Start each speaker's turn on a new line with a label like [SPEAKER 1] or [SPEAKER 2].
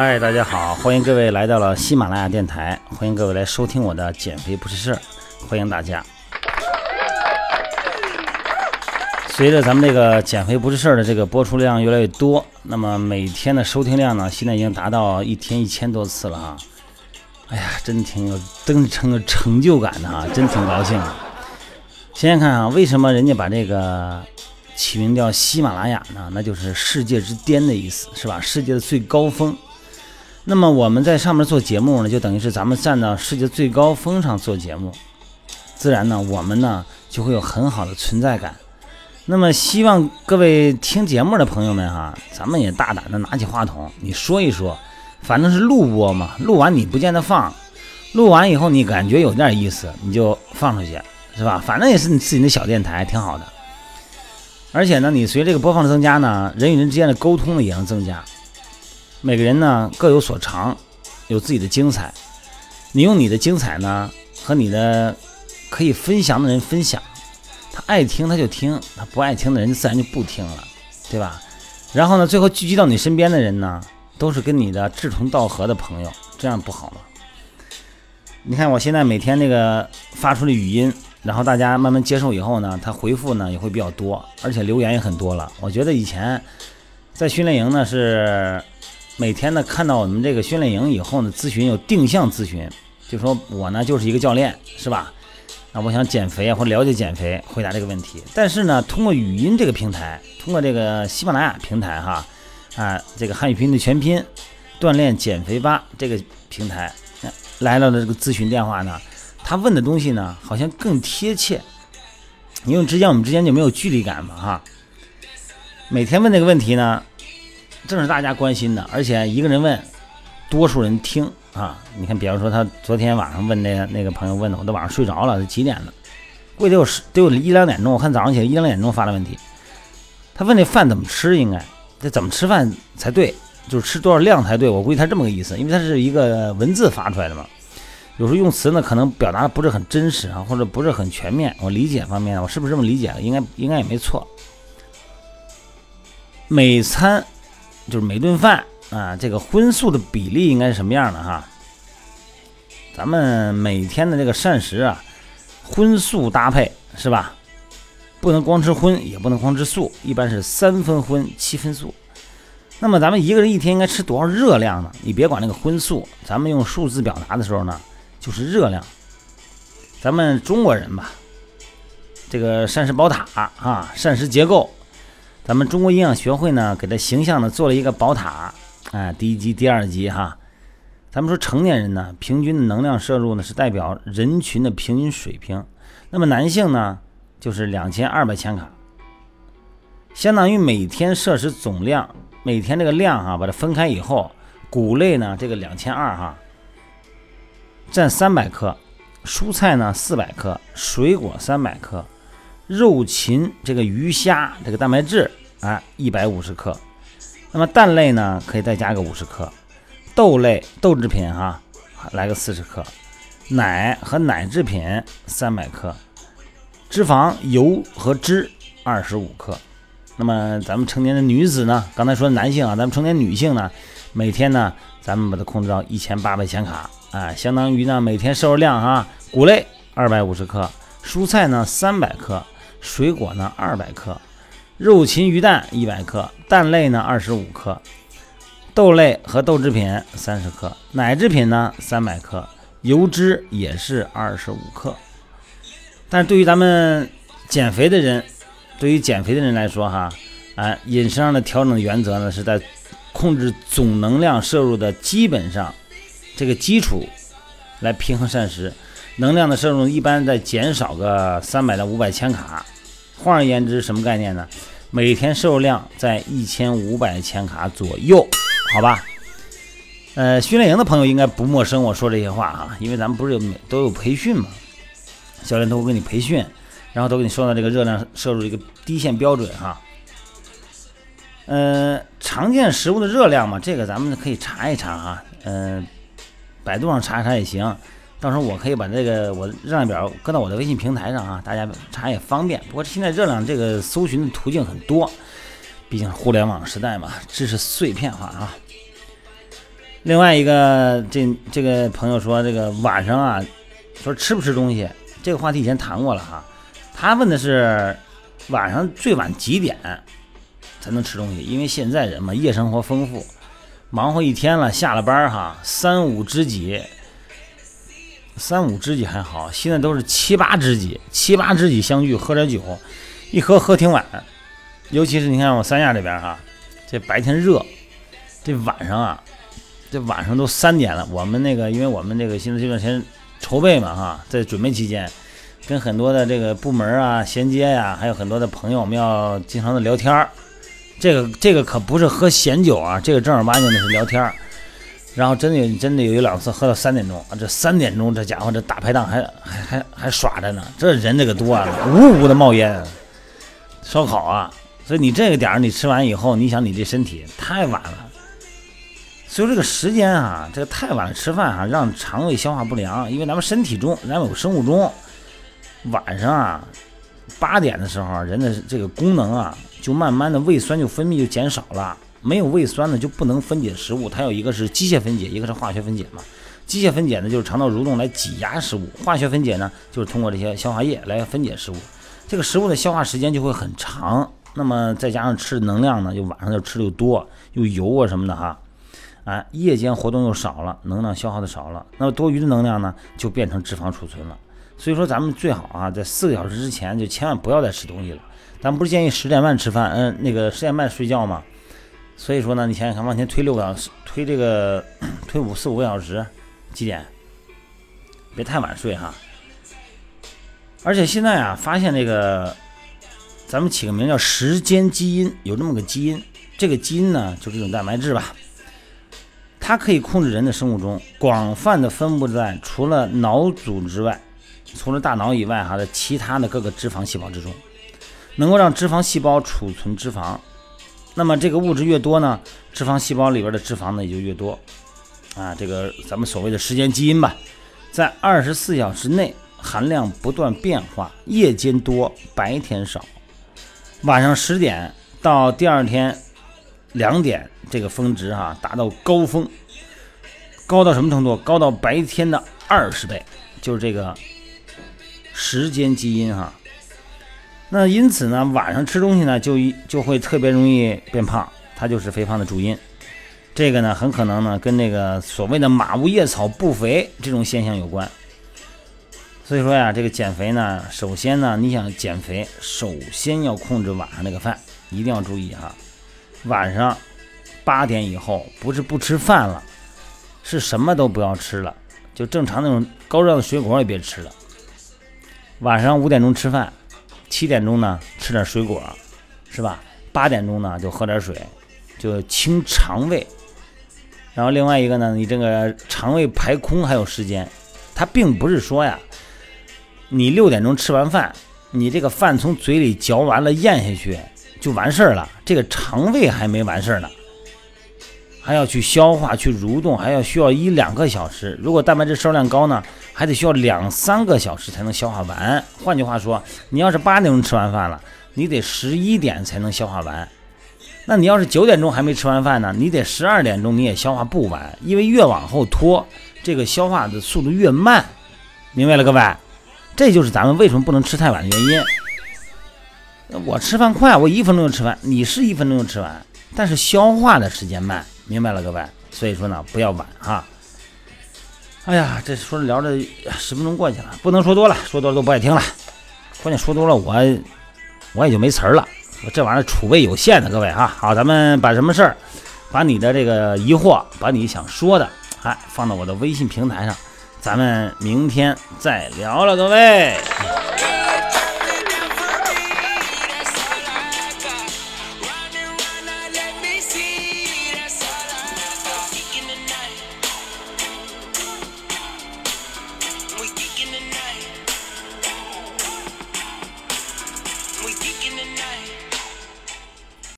[SPEAKER 1] 嗨，大家好，欢迎各位来到了喜马拉雅电台，欢迎各位来收听我的减肥不是事儿，欢迎大家。随着咱们这个减肥不是事儿的这个播出量越来越多，那么每天的收听量呢，现在已经达到一天一千多次了啊！哎呀，真挺有真成个成就感的哈，真挺高兴。先想看啊，为什么人家把这个起名叫喜马拉雅呢？那就是世界之巅的意思，是吧？世界的最高峰。那么我们在上面做节目呢，就等于是咱们站到世界最高峰上做节目，自然呢，我们呢就会有很好的存在感。那么希望各位听节目的朋友们哈，咱们也大胆的拿起话筒，你说一说，反正是录播嘛，录完你不见得放，录完以后你感觉有点意思，你就放出去，是吧？反正也是你自己的小电台，挺好的。而且呢，你随这个播放的增加呢，人与人之间的沟通呢也能增加。每个人呢各有所长，有自己的精彩，你用你的精彩呢和你的可以分享的人分享。他爱听他就听，他不爱听的人自然就不听了，对吧？然后呢，最后聚集到你身边的人呢，都是跟你的志同道合的朋友，这样不好吗？你看我现在每天那个发出的语音，然后大家慢慢接受以后呢，他回复呢也会比较多，而且留言也很多了。我觉得以前在训练营呢是每天呢看到我们这个训练营以后呢，咨询有定向咨询，就说我呢就是一个教练，是吧？那，我想减肥啊，或者了解减肥，回答这个问题。但是呢，通过语音这个平台，通过这个喜马拉雅平台，哈，啊，这个汉语拼音的全拼，锻炼减肥吧这个平台来了的这个咨询电话呢，他问的东西呢，好像更贴切，因为之间我们之间就没有距离感嘛，哈。每天问这个问题呢，正是大家关心的，而且一个人问，多数人听。啊，你看，比方说他昨天晚上问那个那个朋友问的，我都晚上睡着了，都几点了？估计得有十，得有一两点钟。我看早上起来一两点钟发的问题。他问那饭怎么吃，应该这怎么吃饭才对？就是吃多少量才对？我估计他这么个意思，因为他是一个文字发出来的嘛。有时候用词呢，可能表达的不是很真实啊，或者不是很全面。我理解方面，我是不是这么理解的？应该应该也没错。每餐就是每顿饭。啊，这个荤素的比例应该是什么样的哈？咱们每天的这个膳食啊，荤素搭配是吧？不能光吃荤，也不能光吃素，一般是三分荤，七分素。那么咱们一个人一天应该吃多少热量呢？你别管那个荤素，咱们用数字表达的时候呢，就是热量。咱们中国人吧，这个膳食宝塔啊，膳食结构，咱们中国营养学会呢，给它形象的做了一个宝塔。啊，第一集、第二集哈，咱们说成年人呢，平均的能量摄入呢是代表人群的平均水平。那么男性呢，就是两千二百千卡，相当于每天摄食总量。每天这个量哈，把它分开以后，谷类呢这个两千二哈，占三百克，蔬菜呢四百克，水果三百克，肉禽这个鱼虾这个蛋白质啊一百五十克。那么蛋类呢，可以再加个五十克，豆类豆制品哈，来个四十克，奶和奶制品三百克，脂肪油和脂二十五克。那么咱们成年的女子呢，刚才说男性啊，咱们成年女性呢，每天呢，咱们把它控制到一千八百千卡啊，相当于呢每天摄入量哈，谷类二百五十克，蔬菜呢三百克，水果呢二百克。肉禽鱼蛋一百克，蛋类呢二十五克，豆类和豆制品三十克，奶制品呢三百克，油脂也是二十五克。但是对于咱们减肥的人，对于减肥的人来说哈，啊，饮食上的调整原则呢是在控制总能量摄入的基本上这个基础来平衡膳食，能量的摄入一般在减少个三百到五百千卡。换而言之，什么概念呢？每天摄入量在一千五百千卡左右，好吧？呃，训练营的朋友应该不陌生，我说这些话啊，因为咱们不是有都有培训嘛，教练都会给你培训，然后都给你说到这个热量摄入一个低线标准哈。呃，常见食物的热量嘛，这个咱们可以查一查哈，嗯，百度上查一查也行。到时候我可以把这个我热量表搁到我的微信平台上啊，大家查也方便。不过现在热量这个搜寻的途径很多，毕竟互联网时代嘛，知识碎片化啊。另外一个，这这个朋友说，这个晚上啊，说吃不吃东西？这个话题以前谈过了哈。他问的是晚上最晚几点才能吃东西？因为现在人嘛，夜生活丰富，忙活一天了，下了班哈，三五知己，三五知己还好，现在都是七八知己，七八知己相聚喝点酒，一喝喝挺晚。尤其是你看我三亚这边哈，这白天热，这晚上啊。这晚上都三点了，我们那个，因为我们这个现在这段时间筹备嘛，哈，在准备期间，跟很多的这个部门啊衔接呀，还有很多的朋友，我们要经常的聊天儿。这个这个可不是喝闲酒啊，这个正儿八经的是聊天儿。然后真的有真的有一两次喝到三点钟啊，这三点钟这家伙这大排档还还还还耍着呢，这人这个多啊，呜呜的冒烟，烧烤啊，所以你这个点儿你吃完以后，你想你这身体太晚了。所以这个时间啊，这个太晚了吃饭啊，让肠胃消化不良。因为咱们身体中，咱们有生物钟，晚上啊八点的时候，人的这个功能啊，就慢慢的胃酸就分泌就减少了。没有胃酸呢，就不能分解食物。它有一个是机械分解，一个是化学分解嘛。机械分解呢，就是肠道蠕动来挤压食物；化学分解呢，就是通过这些消化液来分解食物。这个食物的消化时间就会很长。那么再加上吃能量呢，就晚上就吃的又多，又油啊什么的哈。哎，夜间活动又少了，能量消耗的少了，那么多余的能量呢，就变成脂肪储存了。所以说，咱们最好啊，在四个小时之前就千万不要再吃东西了。咱们不是建议十点半吃饭，嗯，那个十点半睡觉吗？所以说呢，你想想看，往前推六个小时，推这个 推五四五个小时，几点？别太晚睡哈。而且现在啊，发现这个，咱们起个名叫时间基因，有这么个基因，这个基因呢，就是一种蛋白质吧。它可以控制人的生物钟，广泛的分布在除了脑组织外，除了大脑以外哈的其他的各个脂肪细胞之中，能够让脂肪细胞储存脂肪。那么这个物质越多呢，脂肪细胞里边的脂肪呢也就越多。啊，这个咱们所谓的时间基因吧，在二十四小时内含量不断变化，夜间多，白天少，晚上十点到第二天两点。这个峰值哈达到高峰，高到什么程度？高到白天的二十倍，就是这个时间基因哈。那因此呢，晚上吃东西呢，就就会特别容易变胖，它就是肥胖的主因。这个呢，很可能呢跟那个所谓的马无夜草不肥这种现象有关。所以说呀，这个减肥呢，首先呢，你想减肥，首先要控制晚上那个饭，一定要注意哈，晚上。八点以后不是不吃饭了，是什么都不要吃了，就正常那种高热量的水果也别吃了。晚上五点钟吃饭，七点钟呢吃点水果，是吧？八点钟呢就喝点水，就清肠胃。然后另外一个呢，你这个肠胃排空还有时间，它并不是说呀，你六点钟吃完饭，你这个饭从嘴里嚼完了咽下去就完事儿了，这个肠胃还没完事儿呢。还要去消化、去蠕动，还要需要一两个小时。如果蛋白质摄入量高呢，还得需要两三个小时才能消化完。换句话说，你要是八点钟吃完饭了，你得十一点才能消化完。那你要是九点钟还没吃完饭呢，你得十二点钟你也消化不完，因为越往后拖，这个消化的速度越慢。明白了，各位？这就是咱们为什么不能吃太晚的原因。我吃饭快，我一分钟就吃完，你是一分钟就吃完，但是消化的时间慢。明白了，各位，所以说呢，不要晚哈。哎呀，这说着聊着，十分钟过去了，不能说多了，说多了都不爱听了。关键说多了，我我也就没词儿了。我这玩意儿储备有限的，各位哈。好，咱们把什么事儿，把你的这个疑惑，把你想说的，哎，放到我的微信平台上，咱们明天再聊了，各位。